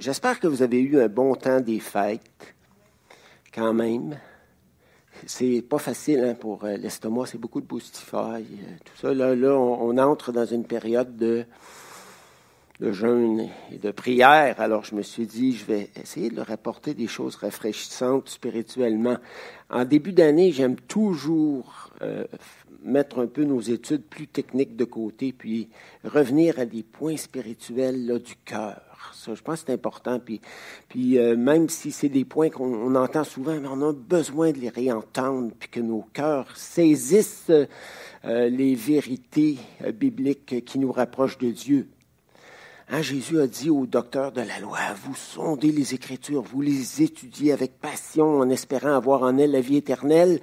j'espère que vous avez eu un bon temps des fêtes, quand même. C'est pas facile hein, pour euh, l'estomac, c'est beaucoup de boostify, tout ça. Là, là on, entre dans une période de, de jeûne et de prière. Alors je me suis dit, je vais essayer de leur apporter des choses rafraîchissantes spirituellement. En début d'année, j'aime toujours euh, mettre un peu nos études plus techniques de côté, puis revenir à des points spirituels là, du cœur. Je pense que c'est important. Puis, euh, même si c'est des points qu'on entend souvent, mais on a besoin de les réentendre, puis que nos cœurs saisissent euh, les vérités euh, bibliques qui nous rapprochent de Dieu. Hein, Jésus a dit aux docteurs de la loi, vous sondez les Écritures, vous les étudiez avec passion en espérant avoir en elles la vie éternelle,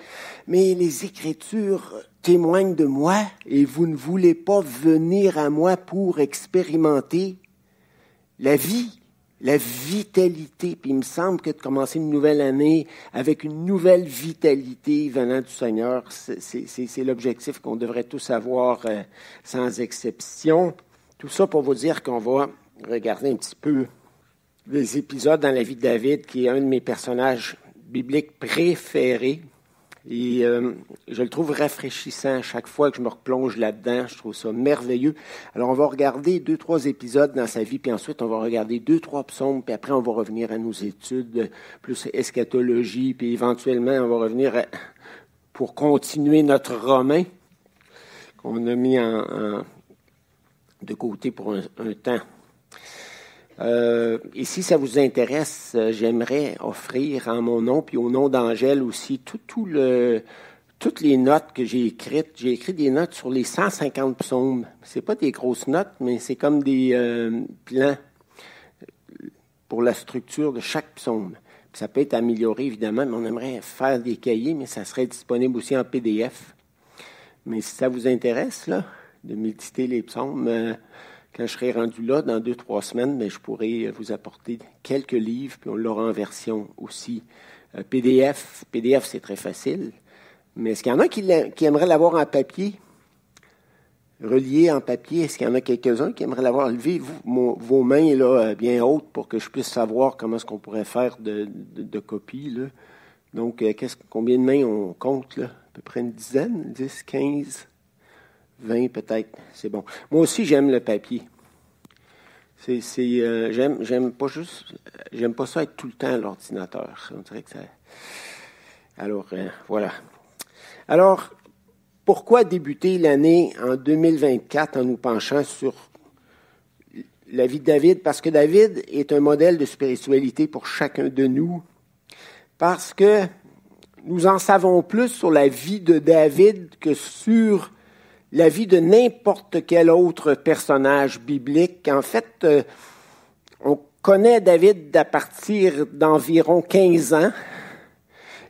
mais les Écritures témoignent de moi et vous ne voulez pas venir à moi pour expérimenter la vie, la vitalité. Puis il me semble que de commencer une nouvelle année avec une nouvelle vitalité venant du Seigneur, c'est l'objectif qu'on devrait tous avoir euh, sans exception. Tout ça pour vous dire qu'on va regarder un petit peu les épisodes dans la vie de David, qui est un de mes personnages bibliques préférés. Et euh, je le trouve rafraîchissant à chaque fois que je me replonge là-dedans. Je trouve ça merveilleux. Alors, on va regarder deux, trois épisodes dans sa vie, puis ensuite, on va regarder deux, trois psaumes, puis après, on va revenir à nos études, plus eschatologie, puis éventuellement, on va revenir pour continuer notre romain qu'on a mis en, de côté pour un, temps. Euh, et si ça vous intéresse, euh, j'aimerais offrir en mon nom, puis au nom d'Angèle aussi, tout, le, toutes les notes que j'ai écrites. J'ai écrit des notes sur les 150 psaumes. C'est pas des grosses notes, mais c'est comme des euh, plans pour la structure de chaque psaume. ça peut être amélioré, évidemment, mais on aimerait faire des cahiers, mais ça serait disponible aussi en PDF. Mais si ça vous intéresse, là, de méditer les psaumes. Euh, quand je serai rendu là, dans deux, trois semaines, je pourrai vous apporter quelques livres, puis on l'aura en version aussi euh, PDF. PDF, c'est très facile. Mais est-ce qu'il y en a qui, aimeraient l'avoir en papier? Relié en papier, est-ce qu'il y en a quelques-uns qui aimeraient l'avoir? Levé vos mains là, euh, bien hautes pour que je puisse savoir comment est-ce qu'on pourrait faire de, de, copies? Là. Donc, combien de mains on compte? Là? À peu près une dizaine, 10, 15? 20 peut-être, c'est bon. Moi aussi, j'aime le papier. C'est, euh, j'aime, j'aime pas juste, j'aime pas ça être tout le temps à l'ordinateur. On dirait que ça. Alors, euh, voilà. Alors, pourquoi débuter l'année en 2024 en nous penchant sur la vie de David? Parce que David est un modèle de spiritualité pour chacun de nous. Parce que nous en savons plus sur la vie de David que sur la vie de n'importe quel autre personnage biblique. En fait, euh, on connaît David à partir d'environ 15 ans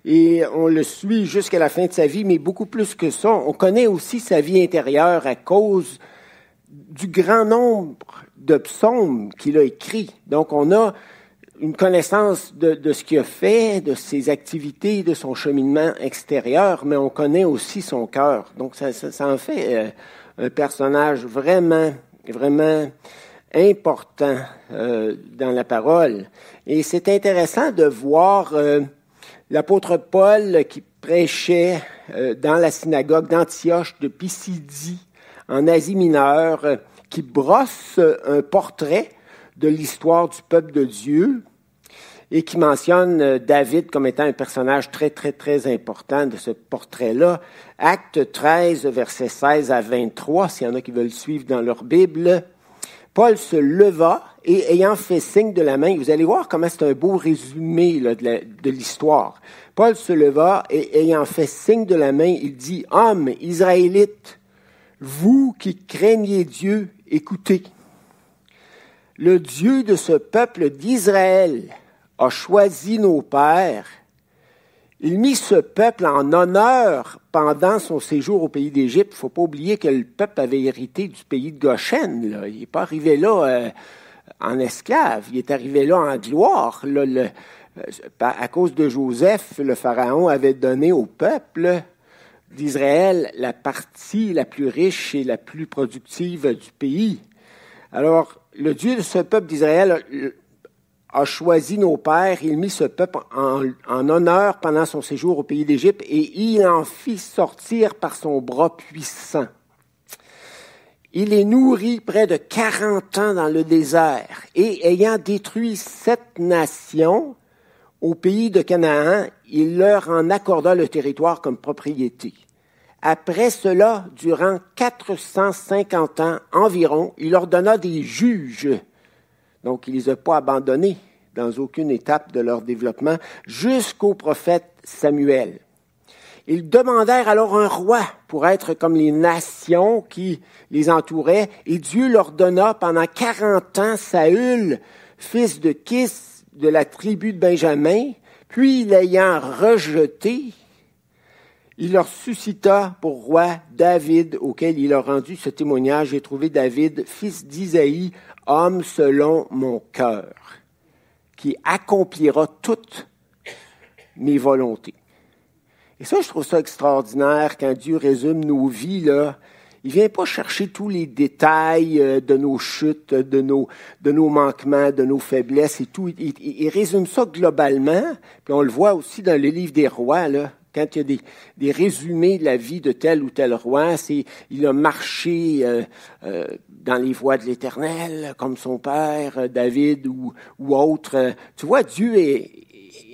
et on le suit jusqu'à la fin de sa vie, mais beaucoup plus que ça. On connaît aussi sa vie intérieure à cause du grand nombre de psaumes qu'il a écrits. Donc, on a une connaissance de, ce qu'il a fait, de ses activités, de son cheminement extérieur, mais on connaît aussi son cœur. Donc ça, en fait euh, un personnage vraiment, vraiment important euh, dans la parole. Et c'est intéressant de voir euh, l'apôtre Paul qui prêchait dans la synagogue d'Antioche de Pisidie, en Asie mineure, qui brosse un portrait de l'histoire du peuple de Dieu et qui mentionne euh, David comme étant un personnage très, très, très important de ce portrait-là. Acte 13, versets 16 à 23, s'il y en a qui veulent suivre dans leur Bible. Paul se leva et ayant fait signe de la main, vous allez voir comment c'est un beau résumé de l'histoire. Paul se leva et ayant fait signe de la main, il dit, Hommes israélites, vous qui craignez Dieu, écoutez le Dieu de ce peuple d'Israël a choisi nos pères. Il mit ce peuple en honneur pendant son séjour au pays d'Égypte. Il ne faut pas oublier que le peuple avait hérité du pays de Goshen. Il n'est pas arrivé là euh, en esclave, il est arrivé là en gloire. Euh, à cause de Joseph, le Pharaon avait donné au peuple d'Israël la partie la plus riche et la plus productive du pays. Alors, le Dieu de ce peuple d'Israël a choisi nos pères, il mit ce peuple en, honneur pendant son séjour au pays d'Égypte et il en fit sortir par son bras puissant. Il les nourrit près de 40 ans dans le désert et ayant détruit sept nations au pays de Canaan, il leur en accorda le territoire comme propriété. Après cela, durant 450 ans environ, il leur donna des juges. Donc, il ne les a pas abandonnés dans aucune étape de leur développement jusqu'au prophète Samuel. Ils demandèrent alors un roi pour être comme les nations qui les entouraient, et Dieu leur donna pendant quarante ans Saül, fils de Kis de la tribu de Benjamin, puis l'ayant rejeté, il leur suscita pour roi David, auquel il a rendu ce témoignage. J'ai trouvé David, fils d'Isaïe, homme selon mon cœur, qui accomplira toutes mes volontés. Et ça, je trouve ça extraordinaire quand Dieu résume nos vies, là. Il vient pas chercher tous les détails euh, de nos chutes, de nos, de nos manquements, de nos faiblesses et tout. Il, résume ça globalement. Puis on le voit aussi dans le livre des rois, là. Quand il y a des, des résumés de la vie de tel ou tel roi, c'est il a marché euh, euh, dans les voies de l'Éternel, comme son père David ou, ou autre. Tu vois, Dieu est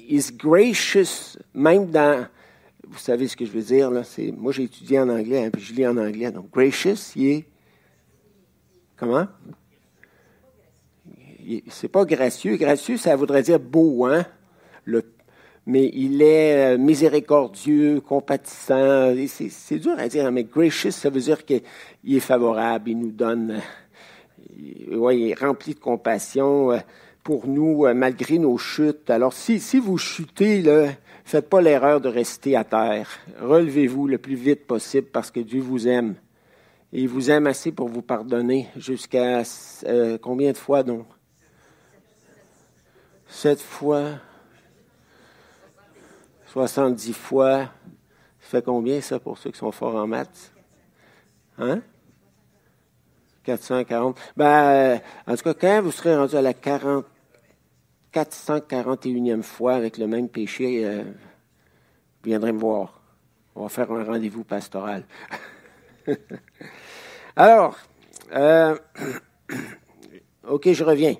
is gracious même dans vous savez ce que je veux dire, là. C'est, moi, j'ai étudié en anglais, hein, puis je lis en anglais. Donc, gracious, il est. Comment? C'est pas gracieux. Gracieux, ça voudrait dire beau, hein? Le, mais il est euh, miséricordieux, compatissant. C'est, dur à dire, hein, mais gracious, ça veut dire qu'il est favorable, il nous donne. Euh, ouais, il est rempli de compassion euh, pour nous, malgré nos chutes. Alors, si, vous chutez, là, Faites pas l'erreur de rester à terre. Relevez-vous le plus vite possible parce que Dieu vous aime. Il vous aime assez pour vous pardonner jusqu'à combien de fois donc? Sept fois, soixante-dix fois. Ça fait combien ça pour ceux qui sont forts en maths? Hein? 440. Ben, euh, en tout cas, quand vous serez rendu à la 40, 441e fois avec le même péché, euh, viendrez me voir. On va faire un rendez-vous pastoral. Alors, euh, OK, je reviens.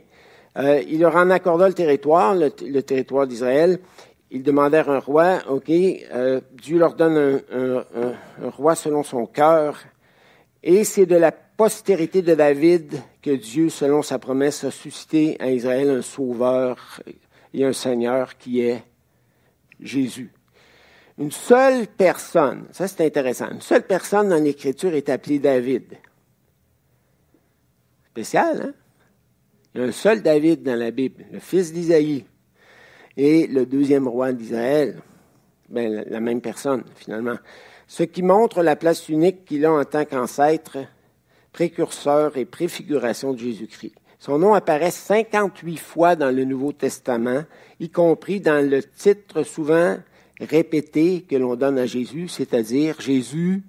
Il leur en accorda le territoire, le, territoire d'Israël. Ils demandèrent un roi. OK, euh, Dieu leur donne un, roi selon son cœur. Et c'est de la postérité de David que Dieu, selon sa promesse, a suscité à Israël un sauveur et un Seigneur qui est Jésus. Une seule personne, ça c'est intéressant, une seule personne dans l'Écriture est appelée David. Spécial, hein? Il y a un seul David dans la Bible, le fils d'Isaïe, et le deuxième roi d'Israël. Ben, la même personne, finalement. Ce qui montre la place unique qu'il a en tant qu'ancêtre précurseur et préfiguration de Jésus-Christ. Son nom apparaît 58 fois dans le Nouveau Testament, y compris dans le titre souvent répété que l'on donne à Jésus, c'est-à-dire Jésus,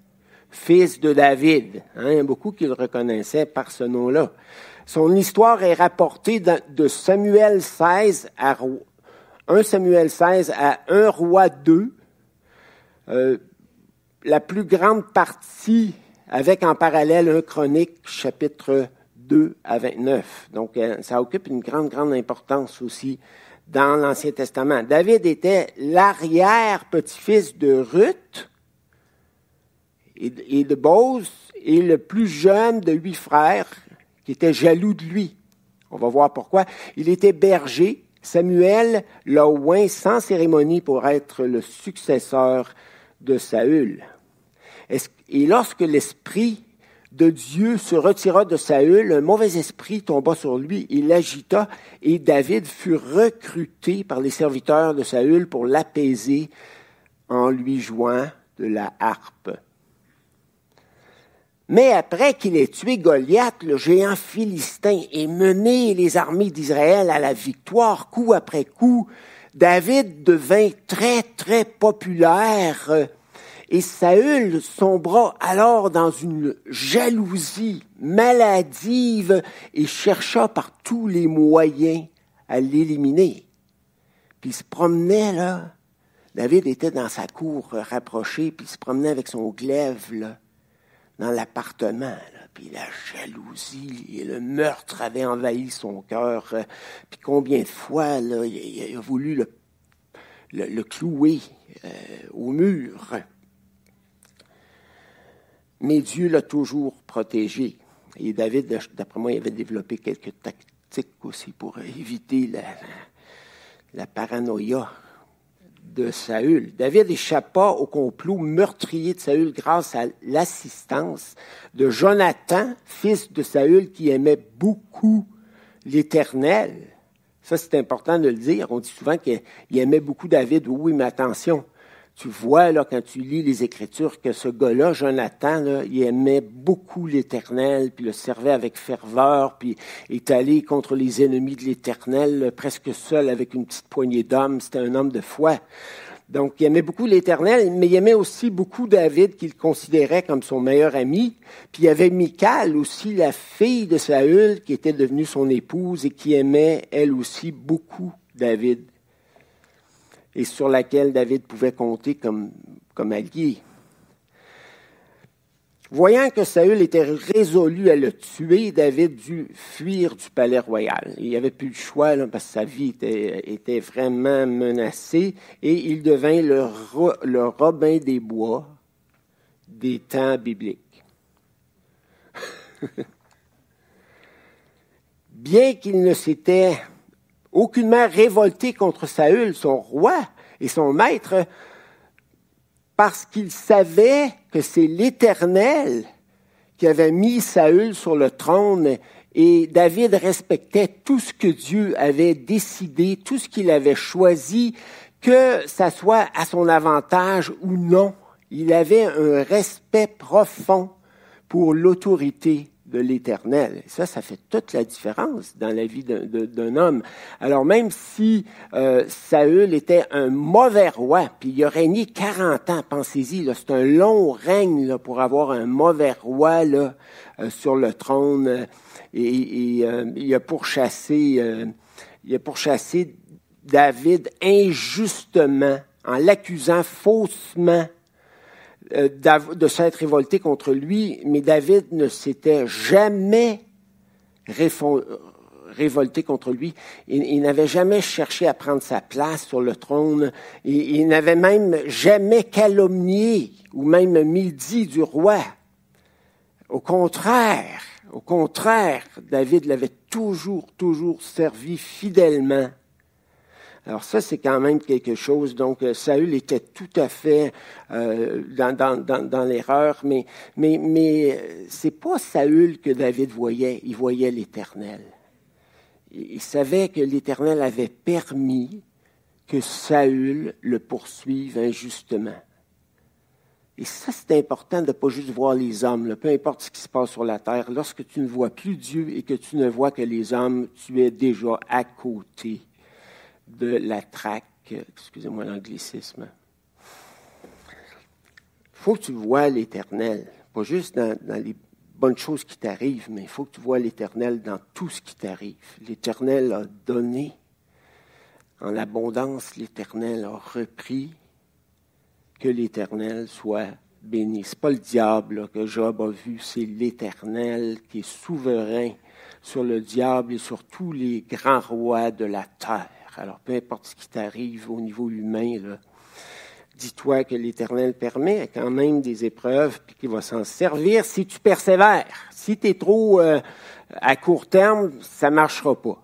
fils de David. Hein, il y a beaucoup qui le reconnaissaient par ce nom-là. Son histoire est rapportée de Samuel 16 à 1 Samuel 16 à 1 roi 2. Euh, la plus grande partie avec en parallèle un chronique chapitre 2 à 29. Donc, euh, ça occupe une grande, grande importance aussi dans l'Ancien Testament. David était l'arrière-petit-fils de Ruth et de Bose et le plus jeune de huit frères qui était jaloux de lui. On va voir pourquoi. Il était berger. Samuel l'a oint sans cérémonie pour être le successeur de Saül. Et lorsque l'esprit de Dieu se retira de Saül, un mauvais esprit tomba sur lui, il l'agita, et David fut recruté par les serviteurs de Saül pour l'apaiser en lui jouant de la harpe. Mais après qu'il ait tué Goliath, le géant philistin, et mené les armées d'Israël à la victoire coup après coup, David devint très, très populaire et Saül sombra alors dans une jalousie maladive et chercha par tous les moyens à l'éliminer. Puis il se promenait, là. David était dans sa cour rapprochée, puis il se promenait avec son glaive, là, dans l'appartement. Puis la jalousie et le meurtre avaient envahi son cœur. Puis combien de fois, il, a voulu le, clouer euh, au mur. Mais Dieu l'a toujours protégé. Et David, d'après moi, il avait développé quelques tactiques aussi pour éviter la paranoïa de Saül. David échappa au complot meurtrier de Saül grâce à l'assistance de Jonathan, fils de Saül, qui aimait beaucoup l'Éternel. Ça, c'est important de le dire. On dit souvent qu'il aimait beaucoup David. Oui, mais attention, tu vois, là, quand tu lis les Écritures, que ce gars-là, Jonathan, il aimait beaucoup l'Éternel, puis le servait avec ferveur, puis est allé contre les ennemis de l'Éternel, presque seul avec une petite poignée d'hommes. C'était un homme de foi. Donc, il aimait beaucoup l'Éternel, mais il aimait aussi beaucoup David, qu'il considérait comme son meilleur ami. Puis il y avait Michal aussi, la fille de Saül, qui était devenue son épouse et qui aimait, elle aussi, beaucoup David et sur laquelle David pouvait compter comme, comme allié. Voyant que Saül était résolu à le tuer, David dut fuir du palais royal. Il n'y avait plus le choix parce sa vie était, vraiment menacée et il devint le Robin des bois des temps bibliques. Bien qu'il ne s'était aucunement révolté contre Saül, son roi et son maître, parce qu'il savait que c'est l'Éternel qui avait mis Saül sur le trône et David respectait tout ce que Dieu avait décidé, tout ce qu'il avait choisi, que ça soit à son avantage ou non. Il avait un respect profond pour l'autorité de l'Éternel. Ça, ça fait toute la différence dans la vie d'un homme. Alors même si euh, Saül était un mauvais roi, puis il a régné 40 ans, pensez-y, c'est un long règne pour avoir un mauvais roi là, euh, sur le trône, euh, et, et il a pourchassé, il a pourchassé David injustement en l'accusant faussement de s'être révolté contre lui, mais David ne s'était jamais révolté contre lui. Il, n'avait jamais cherché à prendre sa place sur le trône. Il, il n'avait même jamais calomnié ou même midi du roi. Au contraire, au contraire, David l'avait toujours, toujours servi fidèlement alors ça, c'est quand même quelque chose. Donc, euh, Saül était tout à fait euh, dans, l'erreur, mais, mais, mais euh, c'est pas Saül que David voyait, il voyait l'Éternel. Il savait que l'Éternel avait permis que Saül le poursuive injustement. Et ça, c'est important de ne pas juste voir les hommes, peu importe ce qui se passe sur la terre. Lorsque tu ne vois plus Dieu et que tu ne vois que les hommes, tu es déjà à côté de la traque, excusez-moi l'anglicisme. Il faut que tu vois l'Éternel, pas juste dans, les bonnes choses qui t'arrivent, mais il faut que tu vois l'Éternel dans tout ce qui t'arrive. L'Éternel a donné en abondance, l'Éternel a repris, que l'Éternel soit béni. Ce n'est pas le diable que Job a vu, c'est l'Éternel qui est souverain sur le diable et sur tous les grands rois de la terre. Alors, peu importe ce qui t'arrive au niveau humain, dis-toi que l'Éternel permet quand même des épreuves, puis qu'il va s'en servir si tu persévères. Si tu es trop euh, à court terme, ça ne marchera pas.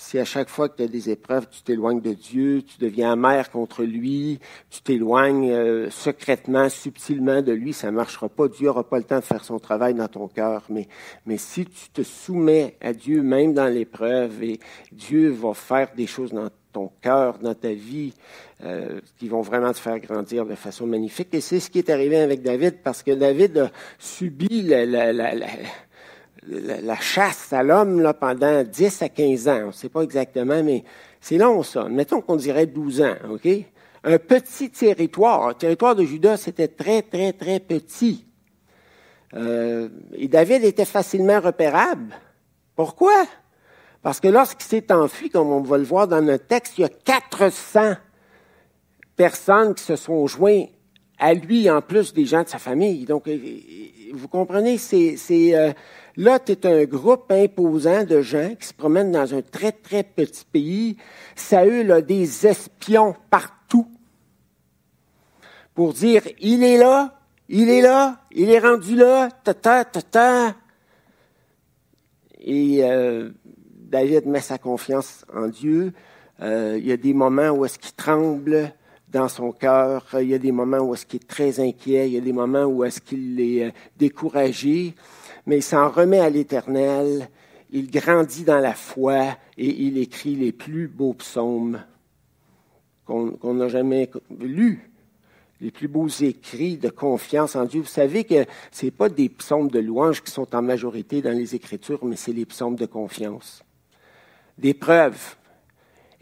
Si à chaque fois que tu as des épreuves, tu t'éloignes de Dieu, tu deviens amer contre lui, tu t'éloignes euh, secrètement, subtilement de lui, ça ne marchera pas. Dieu n'aura pas le temps de faire son travail dans ton cœur. Mais, mais si tu te soumets à Dieu, même dans l'épreuve, et Dieu va faire des choses dans ton cœur, dans ta vie, euh, qui vont vraiment te faire grandir de façon magnifique. Et c'est ce qui est arrivé avec David, parce que David a subi la, la, chasse à l'homme pendant 10 à 15 ans. On ne sait pas exactement, mais c'est long ça. Mettons qu'on dirait 12 ans, OK? Un petit territoire. Le territoire de Judas, c'était très, très, très petit. Euh, et David était facilement repérable. Pourquoi? Parce que lorsqu'il s'est enfui, comme on va le voir dans notre texte, il y a 400 personnes qui se sont joints à lui, en plus des gens de sa famille. Donc, euh, vous comprenez, c'est, c'est euh, Lot est un groupe imposant de gens qui se promènent dans un très, très petit pays. Saül a des espions partout pour dire, il est là, il est là, il est rendu là, ta ta ta ta. Et euh, David met sa confiance en Dieu. Euh, il y a des moments où est-ce qu'il tremble dans son cœur. Il y a des moments où est-ce qu'il est très inquiet. Il y a des moments où est-ce qu'il est euh, découragé. Mais il s'en remet à l'Éternel. Il grandit dans la foi et il écrit les plus beaux psaumes qu'on n'a jamais lus les plus beaux écrits de confiance en Dieu. Vous savez que ce n'est pas des psaumes de louange qui sont en majorité dans les Écritures, mais c'est les psaumes de confiance. Des preuves.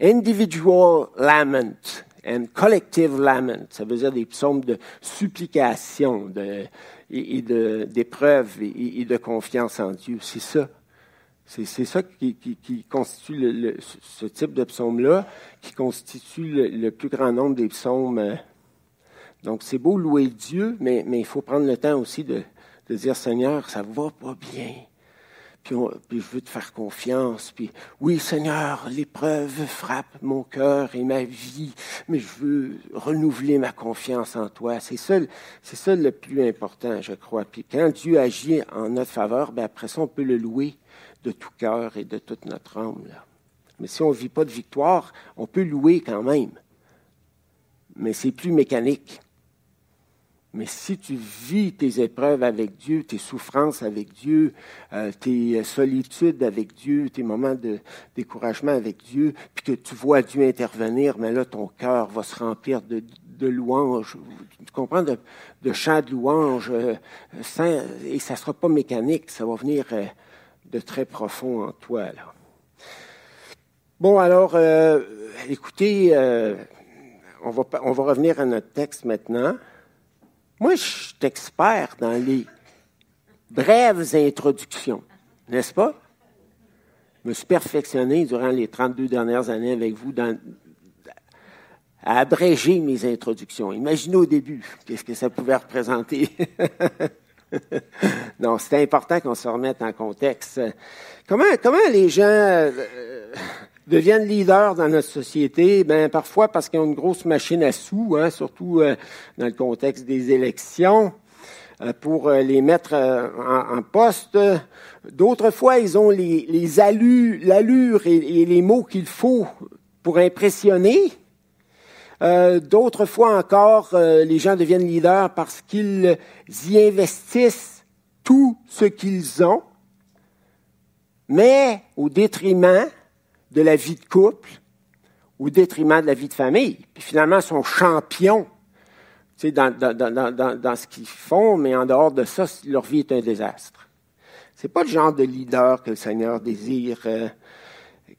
Individual lament and collective lament. Ça veut dire des psaumes de supplication de, et, de, d'épreuves et, de confiance en Dieu. C'est ça. C'est, ça qui, constitue ce type de psaume-là, qui constitue le, plus grand nombre des psaumes euh, donc, c'est beau louer Dieu, mais, mais il faut prendre le temps aussi de, de dire, Seigneur, ça va pas bien. Puis, je veux te faire confiance. Puis, oui, Seigneur, l'épreuve frappe mon cœur et ma vie, mais je veux renouveler ma confiance en toi. C'est ça, c'est ça le plus important, je crois. Puis, quand Dieu agit en notre faveur, ben après ça, on peut le louer de tout cœur et de toute notre âme. Mais si on ne vit pas de victoire, on peut louer quand même. Mais c'est plus mécanique. Mais si tu vis tes épreuves avec Dieu, tes souffrances avec Dieu, euh, tes solitudes avec Dieu, tes moments de découragement avec Dieu, puis que tu vois Dieu intervenir, mais là, ton cœur va se remplir de, louanges, tu comprends, de, de chants de louanges, euh, et ça ne sera pas mécanique, ça va venir euh, de très profond en toi. Là. Bon, alors, écoutez, on, va, on va revenir à notre texte maintenant. Moi, je suis expert dans les brèves introductions, n'est-ce pas? Je me suis perfectionné durant les 32 dernières années avec vous dans, à abréger mes introductions. Imaginez au début qu'est-ce que ça pouvait représenter. non, c'est important qu'on se remette en contexte. Comment, comment les gens euh, deviennent leaders dans notre société, ben parfois parce qu'ils ont une grosse machine à sous, hein, surtout euh, dans le contexte des élections, euh, pour euh, les mettre en, poste. D'autres fois, ils ont les, les l'allure et, les mots qu'il faut pour impressionner. D'autres fois encore, les gens deviennent leaders parce qu'ils y investissent tout ce qu'ils ont, mais au détriment de la vie de couple au détriment de la vie de famille. Puis finalement, sont champions dans, dans, dans, dans ce qu'ils font, mais en dehors de ça, leur vie est un désastre. C'est pas le genre de leader que le Seigneur désire. Euh.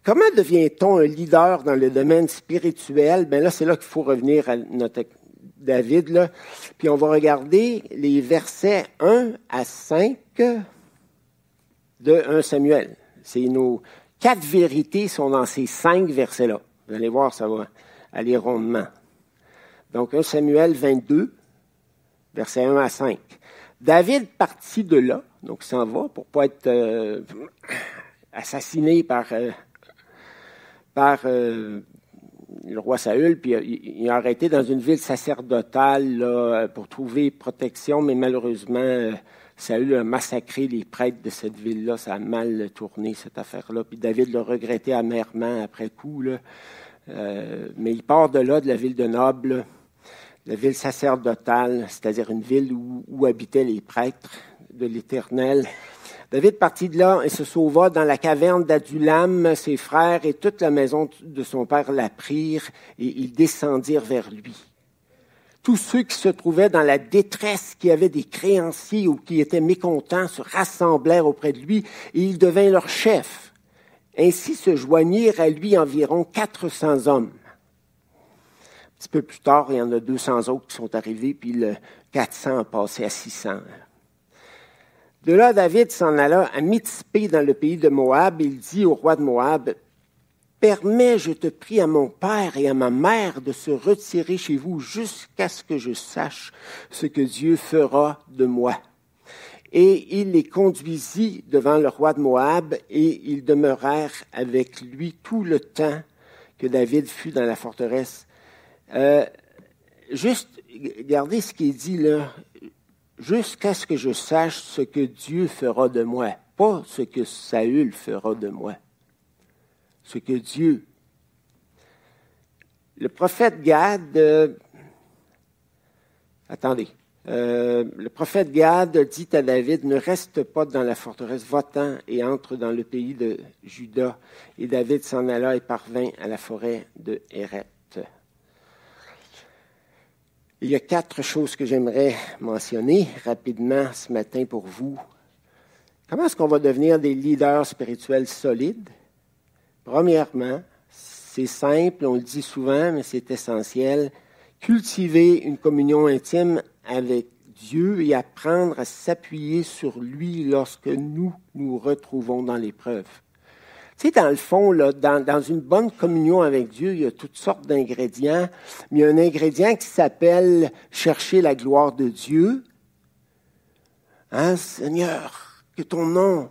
comment devient-on un leader dans le domaine spirituel? Ben là, c'est là qu'il faut revenir à notre David, là. Puis on va regarder les versets 1 à 5 de 1 Samuel. C'est nos Quatre vérités sont dans ces cinq versets-là. Vous allez voir, ça va aller rondement. Donc, 1 Samuel 22, versets 1 à 5. David partit de là, donc s'en va pour pas être euh, assassiné par, euh, par euh, le roi Saül, puis il, a arrêté dans une ville sacerdotale pour trouver protection, mais malheureusement, Saül a massacré les prêtres de cette ville-là. Ça a mal tourné, cette affaire-là. Puis David l'a regretté amèrement après coup. Euh, mais il part de là, de la ville de Noble, la ville sacerdotale, c'est-à-dire une ville où, habitaient les prêtres de l'Éternel. David partit de là et se sauva dans la caverne d'Adulam. Ses frères et toute la maison de son père la prirent et ils descendirent vers lui tous ceux qui se trouvaient dans la détresse, qui avaient des créanciers ou qui étaient mécontents, se rassemblèrent auprès de lui et il devint leur chef. Ainsi se joignirent à lui environ 400 hommes. Un petit peu plus tard, il y en a 200 autres qui sont arrivés, puis le 400 a passé à 600. De là, David s'en alla à Mitzpé dans le pays de Moab. Il dit au roi de Moab, Permets, je te prie, à mon père et à ma mère de se retirer chez vous jusqu'à ce que je sache ce que Dieu fera de moi. Et il les conduisit devant le roi de Moab et ils demeurèrent avec lui tout le temps que David fut dans la forteresse. Euh, juste, regardez ce qui est dit là. Jusqu'à ce que je sache ce que Dieu fera de moi, pas ce que Saül fera de moi. Ce que Dieu. Le prophète Gad, attendez, euh, le prophète Gad dit à David, ne reste pas dans la forteresse, va-t'en et entre dans le pays de Juda. Et David s'en alla et parvint à la forêt de Héret. Il y a quatre choses que j'aimerais mentionner rapidement ce matin pour vous. Comment est-ce qu'on va devenir des leaders spirituels solides? Premièrement, c'est simple, on le dit souvent, mais c'est essentiel. Cultiver une communion intime avec Dieu et apprendre à s'appuyer sur lui lorsque nous nous retrouvons dans l'épreuve. Tu sais, dans le fond, là, dans, une bonne communion avec Dieu, il y a toutes sortes d'ingrédients, mais il y a un ingrédient qui s'appelle chercher la gloire de Dieu. Hein, Seigneur, que ton nom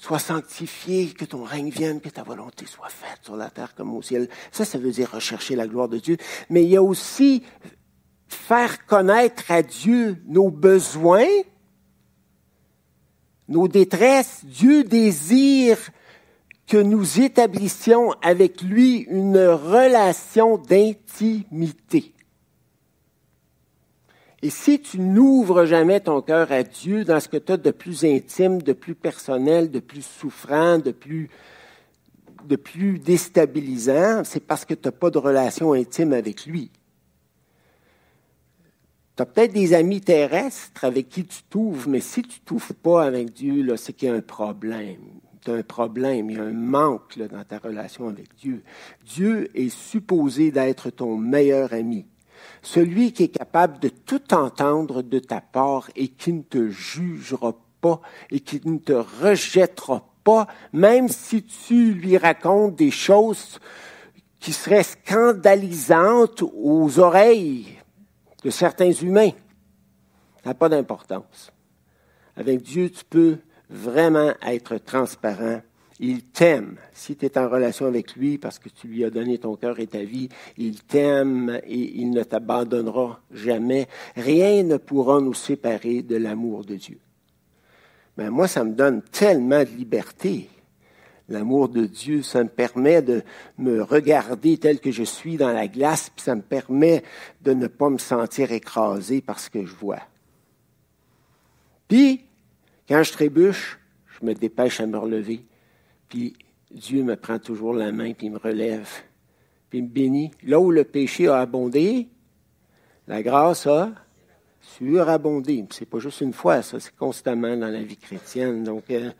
soit sanctifié, que ton règne vienne, que ta volonté soit faite sur la terre comme au ciel. Ça, ça veut dire rechercher la gloire de Dieu. Mais il y a aussi faire connaître à Dieu nos besoins, nos détresses. Dieu désire que nous établissions avec lui une relation d'intimité. Et si tu n'ouvres jamais ton cœur à Dieu dans ce que tu as de plus intime, de plus personnel, de plus souffrant, de plus, déstabilisant, c'est parce que tu n'as pas de relation intime avec lui. Tu as peut-être des amis terrestres avec qui tu t'ouvres, mais si tu t'ouvres pas avec Dieu, c'est qu'il y a un problème tu as un problème, il y a un manque dans ta relation avec Dieu. Dieu est supposé d'être ton meilleur ami, celui qui est capable de tout entendre de ta part et qui ne te jugera pas et qui ne te rejettera pas, même si tu lui racontes des choses qui seraient scandalisantes aux oreilles de certains humains. Ça n'a pas d'importance. Avec Dieu, tu peux vraiment être transparent. Il t'aime. Si tu es en relation avec lui parce que tu lui as donné ton cœur et ta vie, il t'aime et il ne t'abandonnera jamais. Rien ne pourra nous séparer de l'amour de Dieu. Mais ben, moi, ça me donne tellement de liberté. L'amour de Dieu, ça me permet de me regarder tel que je suis dans la glace, puis ça me permet de ne pas me sentir écrasé par ce que je vois. Puis, quand je trébuche, je me dépêche à me relever, puis Dieu me prend toujours la main, puis il me relève, puis me bénit. Là où le péché a abondé, la grâce a surabondé. C'est pas juste une fois, ça, c'est constamment dans la vie chrétienne. Donc, euh,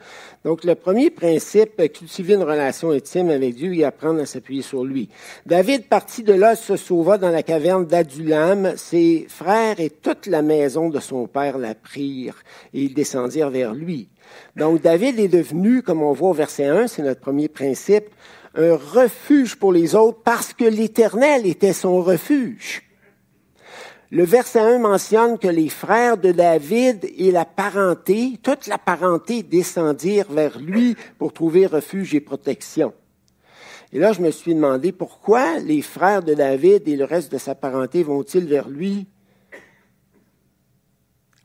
donc le premier principe, cultiver une relation intime avec Dieu et apprendre à s'appuyer sur lui. David partit de là, se sauva dans la caverne d'Adulam. Ses frères et toute la maison de son père la prirent et ils descendirent vers lui. Donc David est devenu, comme on voit au verset 1, c'est notre premier principe, un refuge pour les autres parce que l'Éternel était son refuge. Le verset 1 mentionne que les frères de David et la parenté, toute la parenté descendirent vers lui pour trouver refuge et protection. Et là, je me suis demandé pourquoi les frères de David et le reste de sa parenté vont-ils vers lui?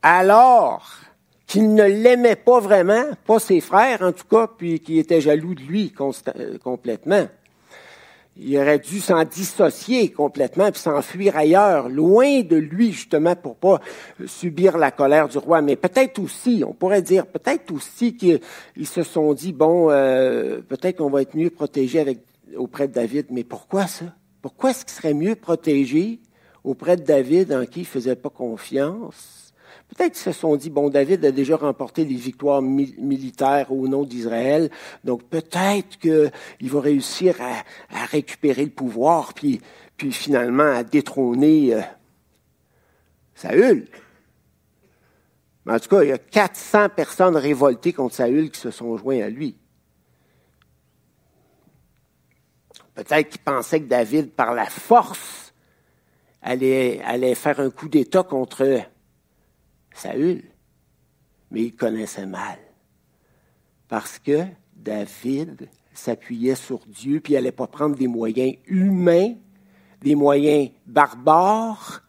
Alors qu'ils ne l'aimaient pas vraiment, pas ses frères en tout cas, puis qui étaient jaloux de lui euh, complètement il aurait dû s'en dissocier complètement puis s'enfuir ailleurs, loin de lui justement pour pas subir la colère du roi. Mais peut-être aussi, on pourrait dire, peut-être aussi qu'ils se sont dit bon, euh, peut-être qu'on va être mieux protégé auprès de David. Mais pourquoi ça? Pourquoi est-ce qu'il serait mieux protégé auprès de David en qui il faisait pas confiance? Peut-être qu'ils se sont dit, bon, David a déjà remporté des victoires militaires au nom d'Israël, donc peut-être qu'il va réussir à, récupérer le pouvoir, puis, puis finalement à détrôner euh, Saül. Mais en tout cas, il y a 400 personnes révoltées contre Saül qui se sont joints à lui. Peut-être qu'il pensait que David, par la force, allait, allait faire un coup d'État contre Saül. Mais il connaissait mal. Parce que David s'appuyait sur Dieu, puis il n'allait pas prendre des moyens humains, des moyens barbares.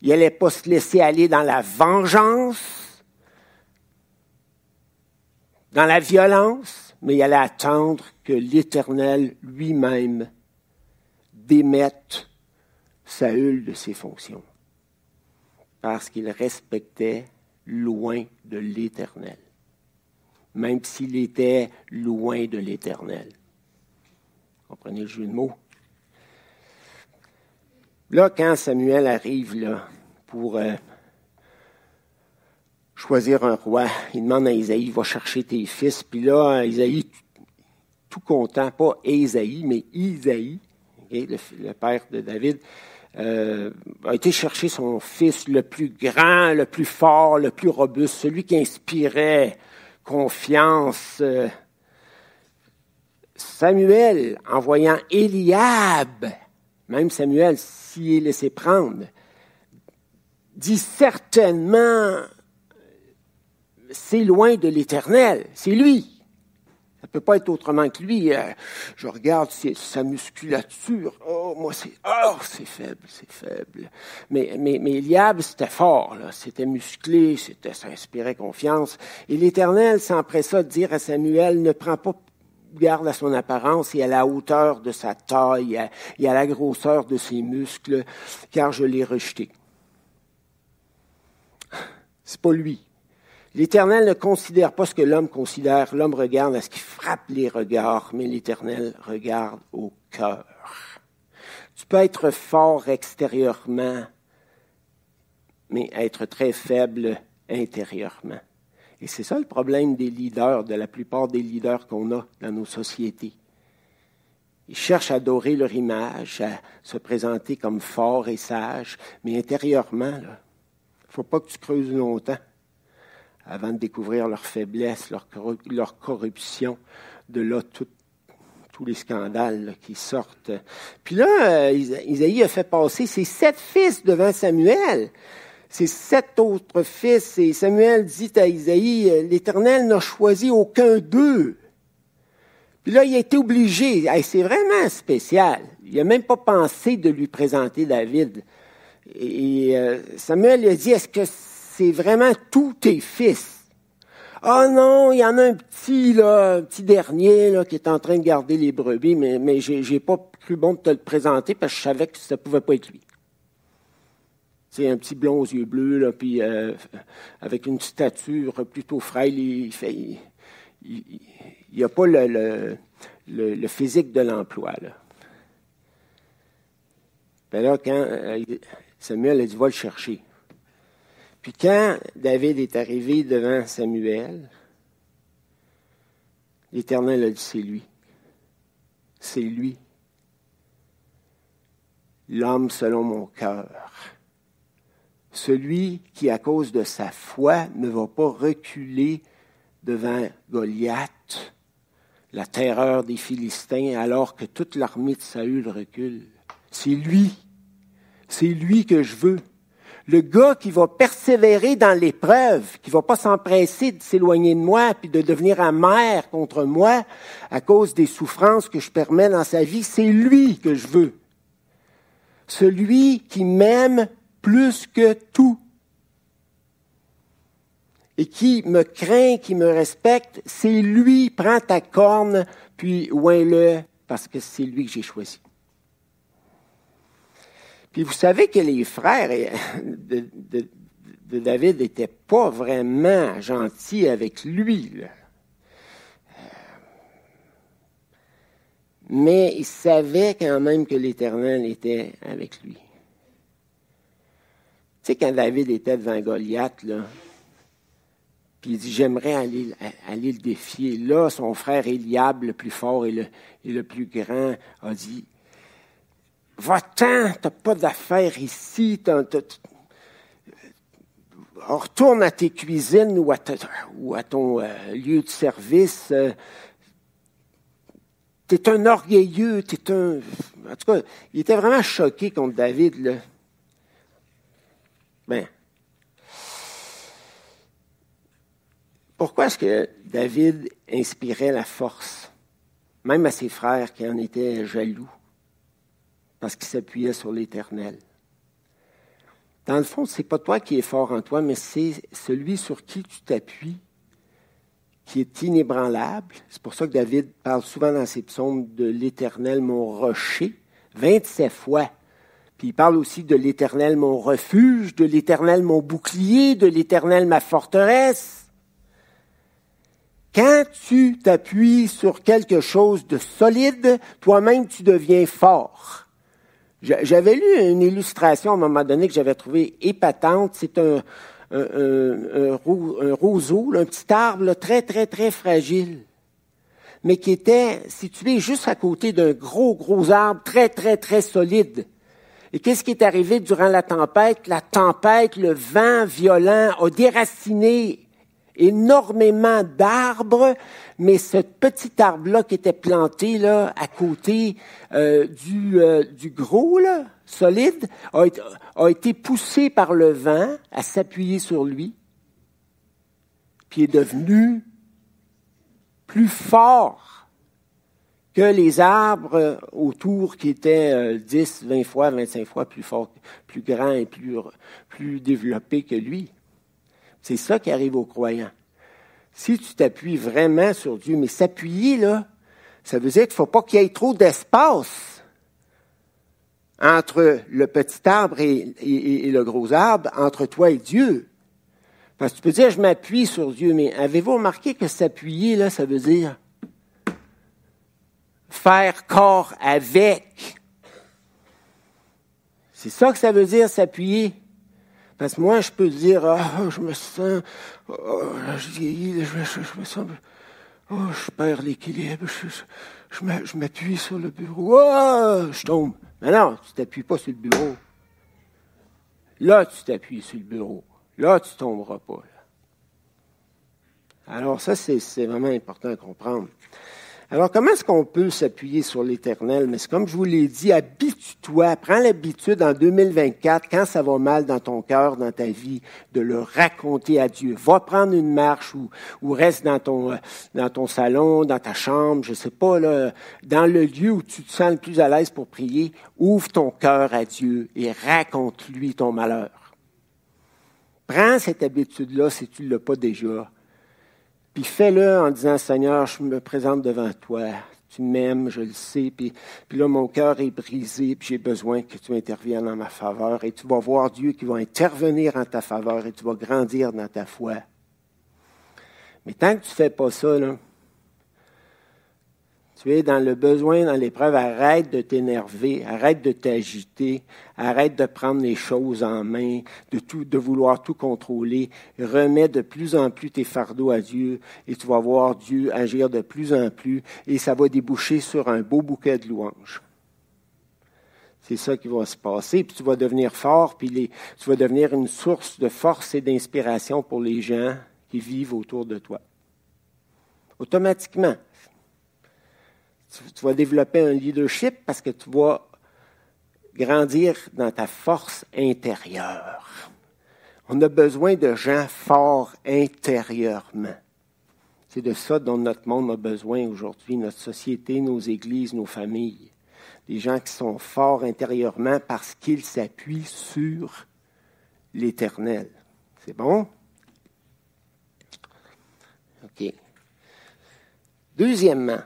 Il n'allait pas se laisser aller dans la vengeance, dans la violence, mais il allait attendre que l'Éternel lui-même démette Saül de ses fonctions, parce qu'il respectait loin de l'Éternel même s'il était loin de l'Éternel. Comprenez le jeu de mots? Là, quand Samuel arrive là, pour euh, choisir un roi, il demande à Isaïe, va chercher tes fils. Puis là, Isaïe, tout content, pas Isaïe, mais Isaïe, le, père de David, euh, a été chercher son fils le plus grand, le plus fort, le plus robuste, celui qui inspirait confiance. Euh, Samuel, en voyant Eliab, même Samuel s'y est laissé prendre, dit certainement, c'est loin de l'Éternel, c'est lui. Ça peut pas être autrement que lui. Euh, je regarde sa musculature. Oh, moi, c'est, oh, c'est faible, c'est faible. Mais, mais, mais Eliab, c'était fort, là. C'était musclé, c'était, ça inspirait confiance. Et l'Éternel s'empressa de dire à Samuel, ne prends pas garde à son apparence et à la hauteur de sa taille et à la grosseur de ses muscles, car je l'ai rejeté. C'est pas lui. L'Éternel ne considère pas ce que l'homme considère. L'homme regarde à ce qui frappe les regards, mais l'Éternel regarde au cœur. Tu peux être fort extérieurement, mais être très faible intérieurement. Et c'est ça le problème des leaders, de la plupart des leaders qu'on a dans nos sociétés. Ils cherchent à adorer leur image, à se présenter comme forts et sages, mais intérieurement, il ne faut pas que tu creuses longtemps avant de découvrir leurs faiblesses, leur, leur corruption, de là tous les scandales qui sortent. Puis là, euh, Isaïe a fait passer ses sept fils devant Samuel. Ses sept autres fils, et Samuel dit à Isaïe, euh, l'Éternel n'a choisi aucun d'eux. Puis là, il a été obligé. c'est vraiment spécial. Il n'a même pas pensé de lui présenter David. Et euh, Samuel a dit, est-ce que c'est vraiment tous tes fils. Ah oh non, il y en a un petit, là, un petit dernier, là, qui est en train de garder les brebis, mais, mais j'ai, pas cru bon de te le présenter parce que je savais que ça pouvait pas être lui. C'est un petit blond aux yeux bleus, là, puis euh, avec une stature plutôt frêle, il fait, a pas le, le, le, physique de l'emploi, là. Ben là, quand euh, Samuel a dit, va le chercher. Puis quand David est arrivé devant Samuel, l'Éternel a dit, c'est lui. C'est lui. L'homme selon mon cœur. Celui qui, à cause de sa foi, ne va pas reculer devant Goliath, la terreur des Philistins, alors que toute l'armée de Saül recule. C'est lui. C'est lui que je veux le gars qui va persévérer dans l'épreuve, qui va pas s'empresser de s'éloigner de moi puis de devenir amer contre moi à cause des souffrances que je permets dans sa vie, c'est lui que je veux. Celui qui m'aime plus que tout et qui me craint, qui me respecte, c'est lui. Prends ta corne, puis ouin-le, parce que c'est lui que j'ai choisi. Puis vous savez que les frères de, David n'étaient pas vraiment gentils avec lui. Mais il savait quand même que l'Éternel était avec lui. Tu sais, quand David était devant Goliath, là, puis il dit, j'aimerais aller, aller le défier. Là, son frère Eliab, le plus fort et le, et le plus grand, a dit, Va-t'en, t'as pas d'affaires ici. retourne à tes cuisines ou à, ton euh, lieu de service. Euh, tu es un orgueilleux, tu es un... En tout cas, il était vraiment choqué contre David. Ben, pourquoi est-ce que David inspirait la force, même à ses frères qui en étaient jaloux, parce qu'il s'appuyait sur l'Éternel? Dans le fond, c'est pas toi qui es fort en toi, mais c'est celui sur qui tu t'appuies qui est inébranlable. C'est pour ça que David parle souvent dans ses psaumes de l'Éternel, mon rocher, 27 fois. Puis il parle aussi de l'Éternel, mon refuge, de l'Éternel, mon bouclier, de l'Éternel, ma forteresse. Quand tu t'appuies sur quelque chose de solide, toi-même tu deviens fort. J'avais lu une illustration à un moment donné que j'avais trouvé épatante. C'est un, un, roseau, un petit arbre très, très, très fragile, mais qui était situé juste à côté d'un gros, gros arbre très, très, très solide. Et qu'est-ce qui est arrivé durant la tempête? La tempête, le vent violent a déraciné énormément d'arbres, mais ce petit arbre-là qui était planté là à côté euh, du, euh, du gros, là, solide, a été, poussé par le vent à s'appuyer sur lui, puis est devenu plus fort que les arbres autour qui étaient 10, euh, 20 fois, 25 fois plus forts, plus grands et plus développés que lui. C'est ça qui arrive aux croyants. Si tu t'appuies vraiment sur Dieu, mais s'appuyer, là, ça veut dire qu'il ne faut pas qu'il y ait trop d'espace entre le petit arbre et, le gros arbre, entre toi et Dieu. Parce que tu peux dire, je m'appuie sur Dieu, mais avez-vous remarqué que s'appuyer, là, ça veut dire faire corps avec? C'est ça que ça veut dire, s'appuyer. Parce que moi, je peux dire, ah, je me sens, oh, je vieillis, je, me sens, oh, je perds l'équilibre, je, m'appuie sur le bureau, oh, je tombe. Mais non, tu t'appuies pas sur le bureau. Là, tu t'appuies sur le bureau. Là, tu tomberas pas. Alors ça, c'est vraiment important à comprendre. Alors, comment est-ce qu'on peut s'appuyer sur l'Éternel? Mais c'est comme je vous l'ai dit, habitue-toi, prends l'habitude en 2024, quand ça va mal dans ton cœur, dans ta vie, de le raconter à Dieu. Va prendre une marche ou, reste dans ton, dans ton salon, dans ta chambre, je sais pas, là, dans le lieu où tu te sens le plus à l'aise pour prier. Ouvre ton cœur à Dieu et raconte-lui ton malheur. Prends cette habitude-là si tu ne l'as pas déjà puis fais-le en disant, Seigneur, je me présente devant toi. Tu m'aimes, je le sais. Puis, là, mon cœur est brisé, puis j'ai besoin que tu interviennes en ma faveur. Et tu vas voir Dieu qui va intervenir en ta faveur et tu vas grandir dans ta foi. Mais tant que tu ne fais pas ça, là, tu es dans le besoin, dans l'épreuve, arrête de t'énerver, arrête de t'agiter, arrête de prendre les choses en main, de, vouloir tout contrôler. Remets de plus en plus tes fardeaux à Dieu et tu vas voir Dieu agir de plus en plus et ça va déboucher sur un beau bouquet de louanges. C'est ça qui va se passer, puis tu vas devenir fort, puis tu vas devenir une source de force et d'inspiration pour les gens qui vivent autour de toi. Automatiquement, tu, vas développer un leadership parce que tu vas grandir dans ta force intérieure. On a besoin de gens forts intérieurement. C'est de ça dont notre monde a besoin aujourd'hui, notre société, nos églises, nos familles. Des gens qui sont forts intérieurement parce qu'ils s'appuient sur l'Éternel. C'est bon? OK. Deuxièmement,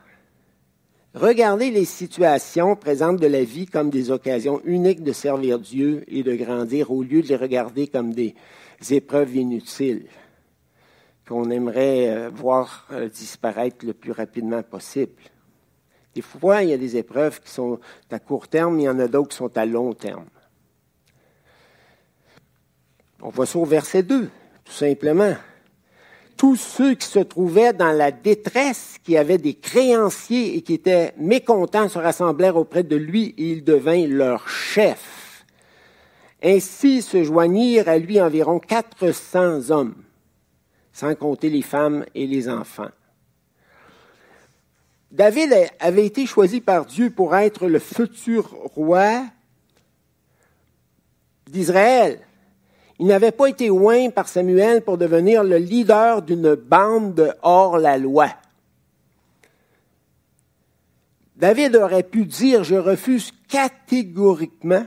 Regardez les situations présentes de la vie comme des occasions uniques de servir Dieu et de grandir au lieu de les regarder comme des épreuves inutiles qu'on aimerait euh, voir euh, disparaître le plus rapidement possible. Des fois, il y a des épreuves qui sont à court terme, il y en a d'autres qui sont à long terme. On voit ça au verset 2, tout simplement tous ceux qui se trouvaient dans la détresse, qui avaient des créanciers et qui étaient mécontents, se rassemblèrent auprès de lui et il devint leur chef. Ainsi se joignirent à lui environ 400 hommes, sans compter les femmes et les enfants. David avait été choisi par Dieu pour être le futur roi d'Israël. Il n'avait pas été oint par Samuel pour devenir le leader d'une bande hors la loi. David aurait pu dire, je refuse catégoriquement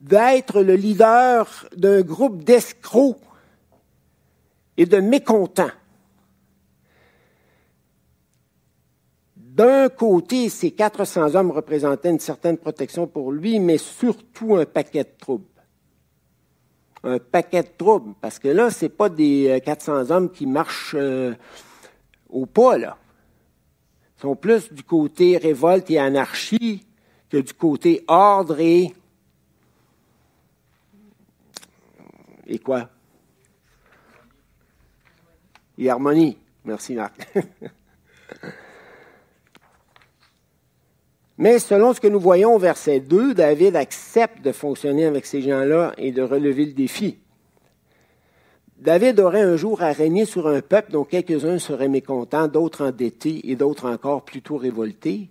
d'être le leader d'un groupe d'escrocs et de mécontents. D'un côté, ces 400 hommes représentaient une certaine protection pour lui, mais surtout un paquet de troubles. Un paquet de troubles, parce que là, ce n'est pas des 400 euh, hommes qui marchent euh, au pas, là sont plus du côté révolte et anarchie que du côté ordre et. Et quoi? Et harmonie. Merci, Marc. Mais selon ce que nous voyons au verset 2, David accepte de fonctionner avec ces gens-là et de relever le défi. David aurait un jour à régner sur un peuple dont quelques-uns seraient mécontents, d'autres endettés et d'autres encore plutôt révoltés.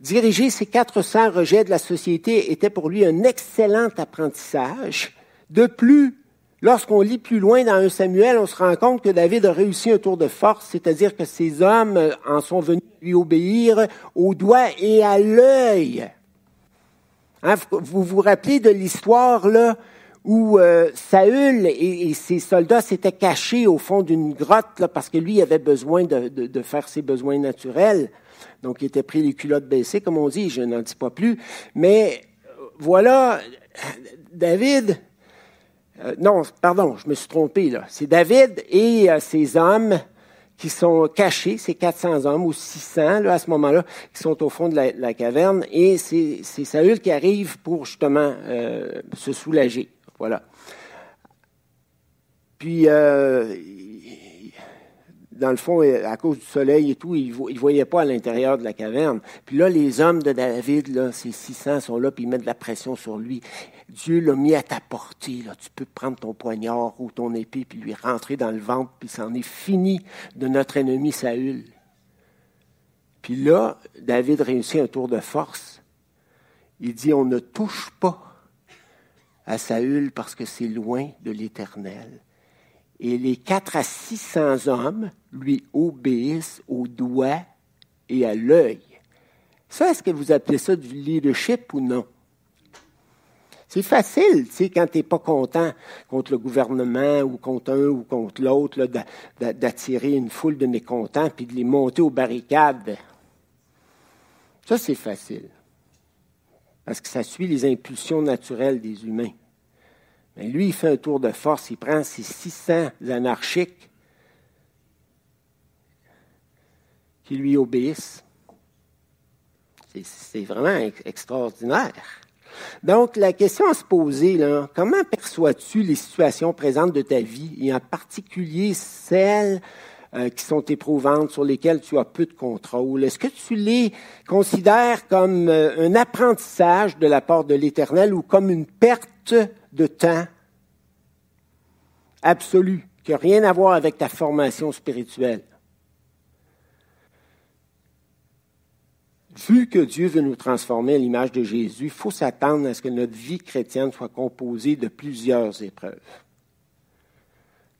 Diriger ces 400 rejets de la société était pour lui un excellent apprentissage. De plus, lorsqu'on lit plus loin dans un Samuel, on se rend compte que David a réussi un tour de force, c'est-à-dire que ces hommes en sont venus lui obéir au doigt et à l'œil. Hein, vous vous rappelez de l'histoire, là, où euh, Saül et, ses soldats s'étaient cachés au fond d'une grotte parce que lui avait besoin de, faire ses besoins naturels. Donc, il était pris les culottes baissées, comme on dit, je n'en dis pas plus. Mais voilà, David, euh, non, pardon, je me suis trompé là. C'est David et euh, ses hommes qui sont cachés, ces 400 hommes ou 600 là, à ce moment-là, qui sont au fond de la, caverne, et c'est Saül qui arrive pour justement se soulager. Voilà. Puis, euh, dans le fond, à cause du soleil et tout, il ne voyait pas à l'intérieur de la caverne. Puis là, les hommes de David, ces 600 sont là, puis ils mettent de la pression sur lui. Dieu l'a mis à ta portée. Tu peux prendre ton poignard ou ton épée, puis lui rentrer dans le ventre, puis c'en est fini de notre ennemi Saül. Puis là, David réussit un tour de force. Il dit, on ne touche pas à Saül parce que c'est loin de l'Éternel. Et les quatre à six cents hommes lui obéissent au doigt et à l'œil. Ça, est-ce que vous appelez ça du leadership ou non? C'est facile, tu sais, quand tu n'es pas content contre le gouvernement ou contre un ou contre l'autre, d'attirer une foule de mécontents puis de les monter aux barricades. Ça, c'est facile parce que ça suit les impulsions naturelles des humains. Mais lui, il fait un tour de force, il prend ses 600 anarchiques qui lui obéissent. C'est vraiment extraordinaire. Donc, la question à se poser, là, comment perçois-tu les situations présentes de ta vie, et en particulier celles euh, qui sont éprouvantes, sur lesquelles tu as peu de contrôle? Est-ce que tu les considères comme euh, un apprentissage de la part de l'Éternel ou comme une perte de temps absolue qui n'a rien à voir avec ta formation spirituelle? Vu que Dieu veut nous transformer à l'image de Jésus, il faut s'attendre à ce que notre vie chrétienne soit composée de plusieurs épreuves.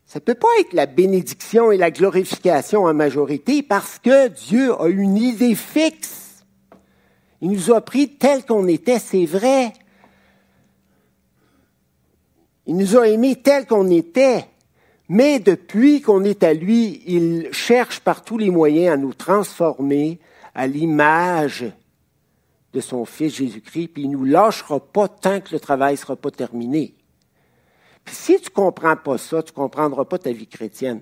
Ça ne peut pas être la bénédiction et la glorification en majorité parce que Dieu a une idée fixe. Il nous a pris tel qu'on était, c'est vrai. Il nous a aimés tel qu'on était. Mais depuis qu'on est à lui, il cherche par tous les moyens à nous transformer à l'image de son Fils Jésus-Christ, puis il ne nous lâchera pas tant que le travail ne sera pas terminé. Puis si tu ne comprends pas ça, tu ne comprendras pas ta vie chrétienne.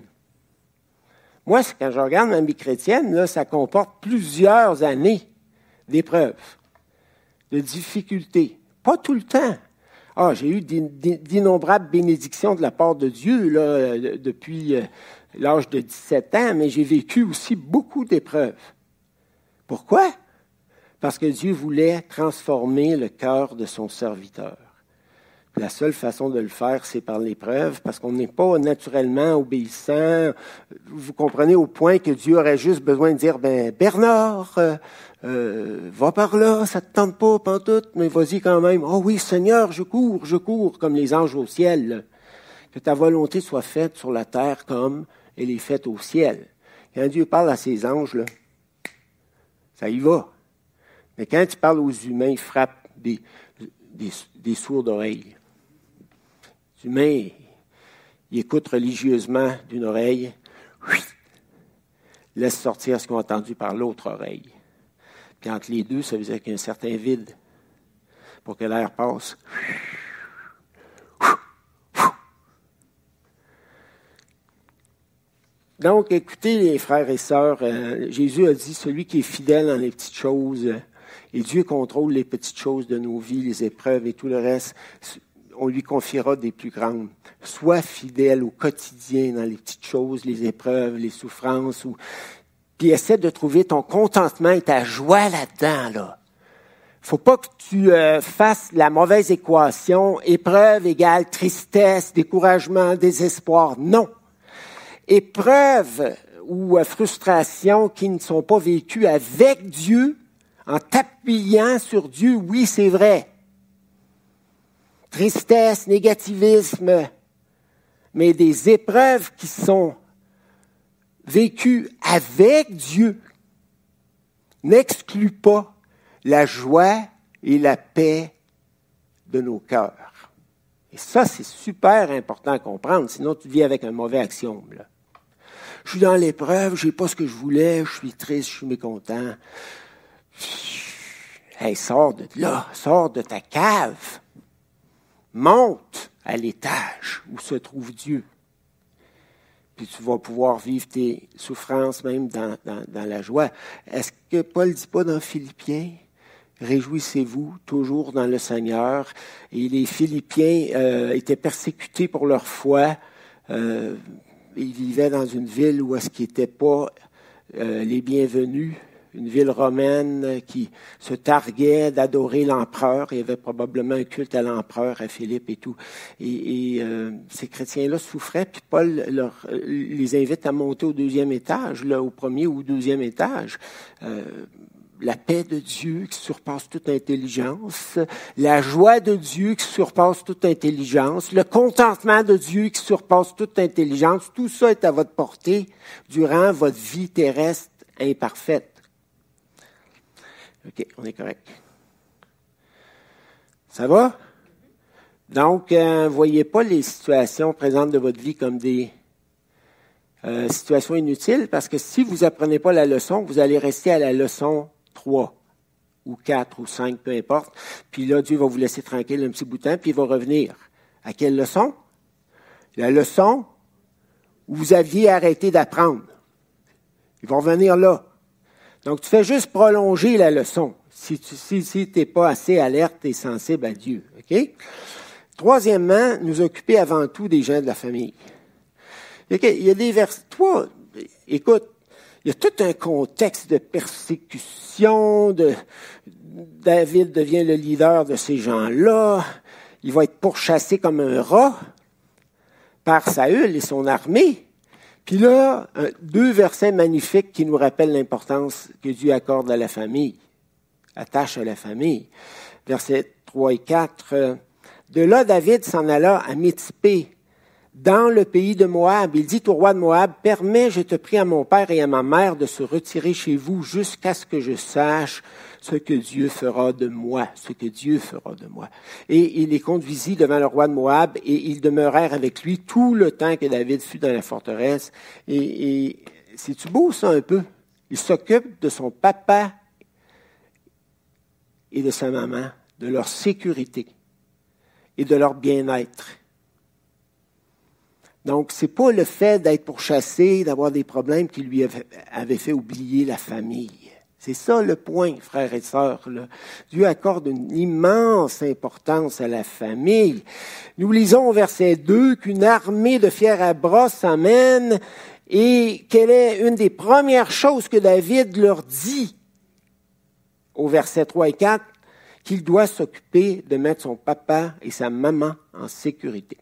Moi, quand je regarde ma vie chrétienne, là, ça comporte plusieurs années d'épreuves, de difficultés. Pas tout le temps. Ah, j'ai eu d'innombrables bénédictions de la part de Dieu là, depuis euh, l'âge de 17 ans, mais j'ai vécu aussi beaucoup d'épreuves. Pourquoi? Parce que Dieu voulait transformer le cœur de son serviteur. La seule façon de le faire, c'est par l'épreuve, parce qu'on n'est pas naturellement obéissant. Vous comprenez au point que Dieu aurait juste besoin de dire, ben Bernard, euh, euh, va par là, ça te tente pas, pantoute, mais vas-y quand même. Oh oui, Seigneur, je cours, je cours, comme les anges au ciel. Que ta volonté soit faite sur la terre comme elle est faite au ciel. Quand Dieu parle à ses anges, ça y va. Mais quand il parle aux humains, il frappe des, sourds d'oreilles. Les humains, ils écoutent religieusement d'une oreille, laisse sortir ce qu'ils ont entendu par l'autre oreille. Puis entre les deux, ça veut dire qu'il y a un certain vide pour que l'air passe. Donc, écoutez les frères et sœurs, euh, Jésus a dit, celui qui est fidèle dans les petites choses, et Dieu contrôle les petites choses de nos vies, les épreuves et tout le reste, on lui confiera des plus grandes. Sois fidèle au quotidien dans les petites choses, les épreuves, les souffrances, ou puis essaie de trouver ton contentement et ta joie là-dedans, là. Faut pas que tu euh, fasses la mauvaise équation, épreuve égale tristesse, découragement, désespoir. Non. Épreuves ou euh, frustrations qui ne sont pas vécues avec Dieu, en t'appuyant sur Dieu, oui, c'est vrai. Tristesse, négativisme, mais des épreuves qui sont vécu avec Dieu n'exclut pas la joie et la paix de nos cœurs. Et ça, c'est super important à comprendre, sinon tu vis avec un mauvais axiome. Je suis dans l'épreuve, je n'ai pas ce que je voulais, je suis triste, je suis mécontent. Hey, sors de là, sors de ta cave. Monte à l'étage où se trouve Dieu puis tu vas pouvoir vivre tes souffrances même dans, la joie. Est-ce que Paul ne dit pas dans Philippiens, Réjouissez-vous toujours dans le Seigneur? Et les Philippiens euh, étaient persécutés pour leur foi. Euh, ils vivaient dans une ville où est-ce qu'ils n'étaient pas euh, les bienvenus une ville romaine qui se targuait d'adorer l'empereur. Il y avait probablement un culte à l'empereur, à Philippe et tout. Et, euh, ces chrétiens-là souffraient, puis Paul leur, les invite à monter au deuxième étage, là, au premier ou au deuxième étage. Euh, la paix de Dieu qui surpasse toute intelligence, la joie de Dieu qui surpasse toute intelligence, le contentement de Dieu qui surpasse toute intelligence, tout ça est à votre portée durant votre vie terrestre imparfaite. OK, on est correct. Ça va? Donc, ne euh, voyez pas les situations présentes de votre vie comme des euh, situations inutiles, parce que si vous apprenez pas la leçon, vous allez rester à la leçon 3 ou 4 ou 5, peu importe. Puis là, Dieu va vous laisser tranquille un petit bout de temps, puis il va revenir. À quelle leçon? La leçon où vous aviez arrêté d'apprendre. Il va revenir là. Donc, tu fais juste prolonger la leçon si tu si, n'es pas assez alerte et sensible à Dieu. OK? Troisièmement, nous occuper avant tout des gens de la famille. Il y a des vers. Toi, écoute, il y a tout un contexte de persécution, de David devient le leader de ces gens-là. Il va être pourchassé comme un rat par Saül et son armée. Puis là, deux versets magnifiques qui nous rappellent l'importance que Dieu accorde à la famille, attache à la famille. Versets 3 et 4. De là, David s'en alla à Mitzpé, dans le pays de Moab. Il dit au roi de Moab, permets, je te prie à mon père et à ma mère de se retirer chez vous jusqu'à ce que je sache ce que Dieu fera de moi, ce que Dieu fera de moi. Et il les conduisit devant le roi de Moab et ils demeurèrent avec lui tout le temps que David fut dans la forteresse. Et, c'est-tu beau ça un peu? Il s'occupe de son papa et de sa maman, de leur sécurité et de leur bien-être. Donc, c'est pas le fait d'être pourchassé, d'avoir des problèmes qui lui avait fait oublier la famille. C'est ça le point, frères et sœurs. Dieu accorde une immense importance à la famille. Nous lisons au verset 2 qu'une armée de fiers à bras s'amène et quelle est une des premières choses que David leur dit au verset 3 et 4? qu'il doit s'occuper de mettre son papa et sa maman en sécurité.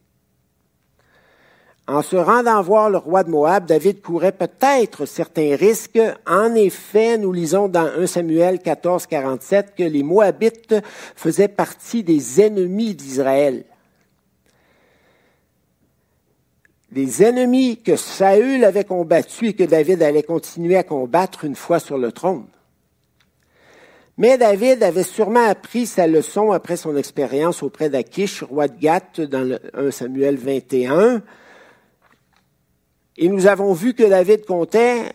En se rendant voir le roi de Moab, David courait peut-être certains risques. En effet, nous lisons dans 1 Samuel 14, 47 que les Moabites faisaient partie des ennemis d'Israël. Des ennemis que Saül avait combattus et que David allait continuer à combattre une fois sur le trône. Mais David avait sûrement appris sa leçon après son expérience auprès d'Akish, roi de Gath, dans le 1 Samuel 21. Et nous avons vu que David comptait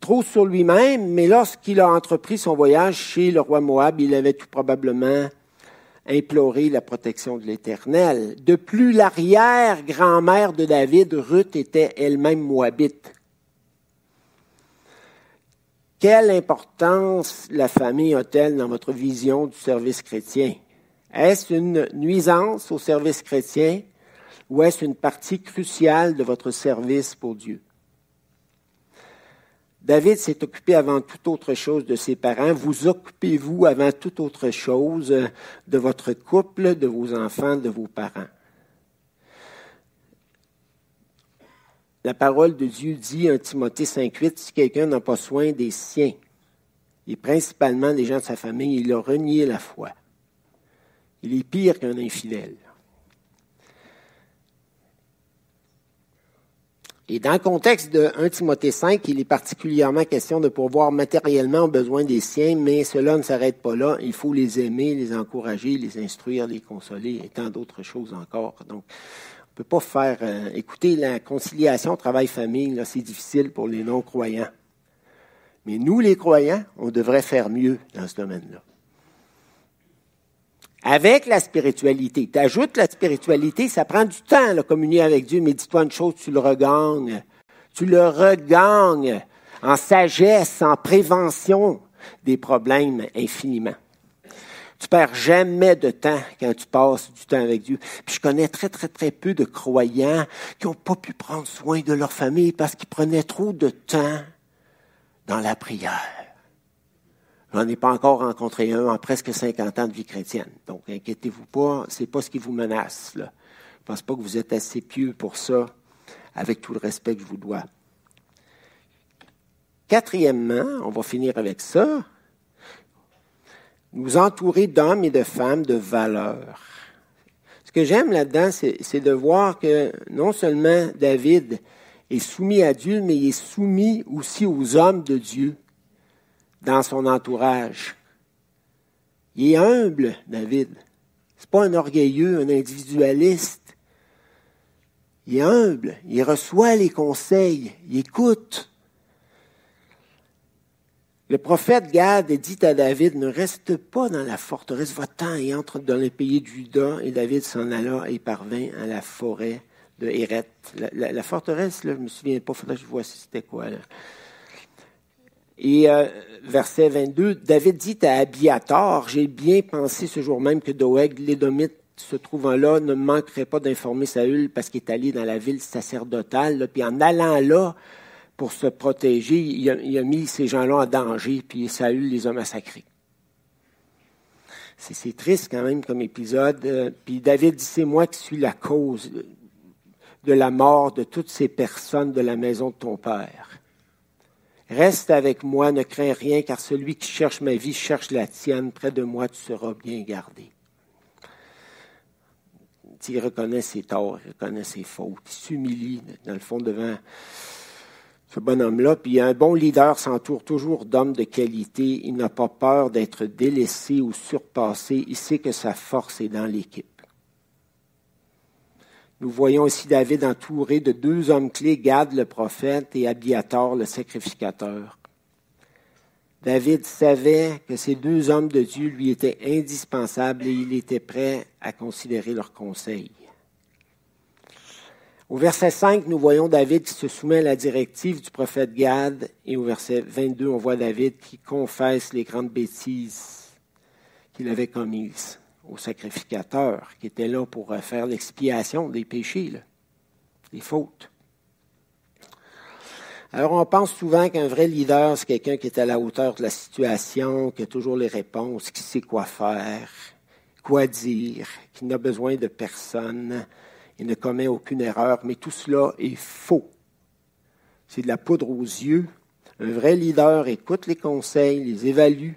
trop sur lui-même, mais lorsqu'il a entrepris son voyage chez le roi Moab, il avait tout probablement imploré la protection de l'Éternel. De plus, l'arrière-grand-mère de David, Ruth, était elle-même moabite. Quelle importance la famille a-t-elle dans votre vision du service chrétien? Est-ce une nuisance au service chrétien? Ou est-ce une partie cruciale de votre service pour Dieu? David s'est occupé avant toute autre chose de ses parents. Vous occupez-vous avant toute autre chose de votre couple, de vos enfants, de vos parents? La parole de Dieu dit en Timothée 5.8, si quelqu'un n'a pas soin des siens, et principalement des gens de sa famille, il a renié la foi. Il est pire qu'un infidèle. Et dans le contexte de 1 Timothée 5, il est particulièrement question de pourvoir matériellement aux besoins des siens, mais cela ne s'arrête pas là. Il faut les aimer, les encourager, les instruire, les consoler et tant d'autres choses encore. Donc, on ne peut pas faire... Euh, écoutez, la conciliation travail-famille, c'est difficile pour les non-croyants. Mais nous, les croyants, on devrait faire mieux dans ce domaine-là avec la spiritualité. Tu ajoutes la spiritualité, ça prend du temps, de communier avec Dieu, mais dis-toi une chose, tu le regagnes. Tu le regagnes en sagesse, en prévention des problèmes infiniment. Tu perds jamais de temps quand tu passes du temps avec Dieu. Puis je connais très, très, très peu de croyants qui n'ont pas pu prendre soin de leur famille parce qu'ils prenaient trop de temps dans la prière. J'en ai pas encore rencontré un en presque 50 ans de vie chrétienne. Donc, inquiétez-vous pas, c'est pas ce qui vous menace, là. Je pense pas que vous êtes assez pieux pour ça, avec tout le respect que je vous dois. Quatrièmement, on va finir avec ça. Nous entourer d'hommes et de femmes de valeur. Ce que j'aime là-dedans, c'est de voir que non seulement David est soumis à Dieu, mais il est soumis aussi aux hommes de Dieu dans son entourage. Il est humble, David. C'est pas un orgueilleux, un individualiste. Il est humble. Il reçoit les conseils. Il écoute. Le prophète Gad dit à David, ne reste pas dans la forteresse, va-t'en et entre dans le pays de Juda. Et David s'en alla et parvint à la forêt de Héret. La, forteresse, là, je me souviens pas, faudrait que je vois si c'était quoi. Là. Et euh, verset 22, David dit à Abiatar, j'ai bien pensé ce jour même que Doeg, l'édomite, se trouvant là, ne manquerait pas d'informer Saül parce qu'il est allé dans la ville sacerdotale. puis en allant là, pour se protéger, il a, mis ces gens-là en danger, puis Saül les a massacrés. C'est triste quand même comme épisode. Euh, puis David dit, c'est moi qui suis la cause de la mort de toutes ces personnes de la maison de ton père. Reste avec moi, ne crains rien, car celui qui cherche ma vie cherche la tienne. Près de moi, tu seras bien gardé. Il reconnaît ses torts, il reconnaît ses fautes, il s'humilie, dans le fond, devant ce bonhomme-là. Puis un bon leader s'entoure toujours d'hommes de qualité. Il n'a pas peur d'être délaissé ou surpassé. Il sait que sa force est dans l'équipe. Nous voyons ici David entouré de deux hommes clés, Gad le prophète et Abiatar le sacrificateur. David savait que ces deux hommes de Dieu lui étaient indispensables et il était prêt à considérer leurs conseils. Au verset 5, nous voyons David qui se soumet à la directive du prophète Gad et au verset 22, on voit David qui confesse les grandes bêtises qu'il avait commises au sacrificateur qui était là pour euh, faire l'expiation des péchés, des fautes. Alors, on pense souvent qu'un vrai leader, c'est quelqu'un qui est à la hauteur de la situation, qui a toujours les réponses, qui sait quoi faire, quoi dire, qui n'a besoin de personne et ne commet aucune erreur. Mais tout cela est faux. C'est de la poudre aux yeux. Un vrai leader écoute les conseils, les évalue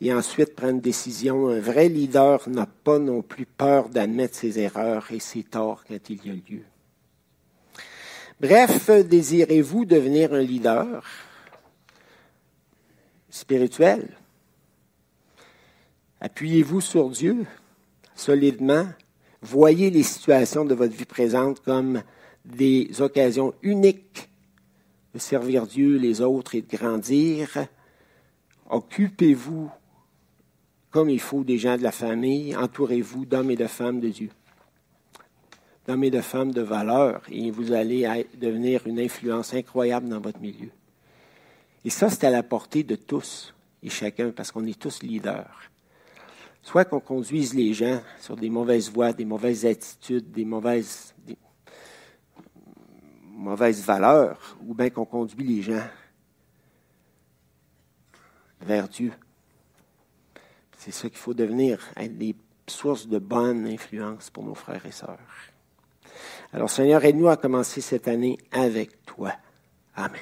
et ensuite prend une décision. Un vrai leader n'a pas non plus peur d'admettre ses erreurs et ses torts quand il y a lieu. Bref, désirez-vous devenir un leader spirituel? Appuyez-vous sur Dieu solidement. Voyez les situations de votre vie présente comme des occasions uniques de servir Dieu, les autres et de grandir. Occupez-vous comme il faut des gens de la famille. Entourez-vous d'hommes et de femmes de Dieu d'hommes et de femmes de valeur et vous allez devenir une influence incroyable dans votre milieu. Et ça, c'est à la portée de tous et chacun parce qu'on est tous leaders. Soit qu'on conduise les gens sur des mauvaises voies, des mauvaises attitudes, des mauvaises, mauvaises valeurs, ou bien qu'on conduit les gens vers Dieu. C'est ça qu'il faut devenir, être des sources de bonne influence pour nos frères et sœurs. Alors Seigneur, aide-nous à commencer cette année avec toi. Amen.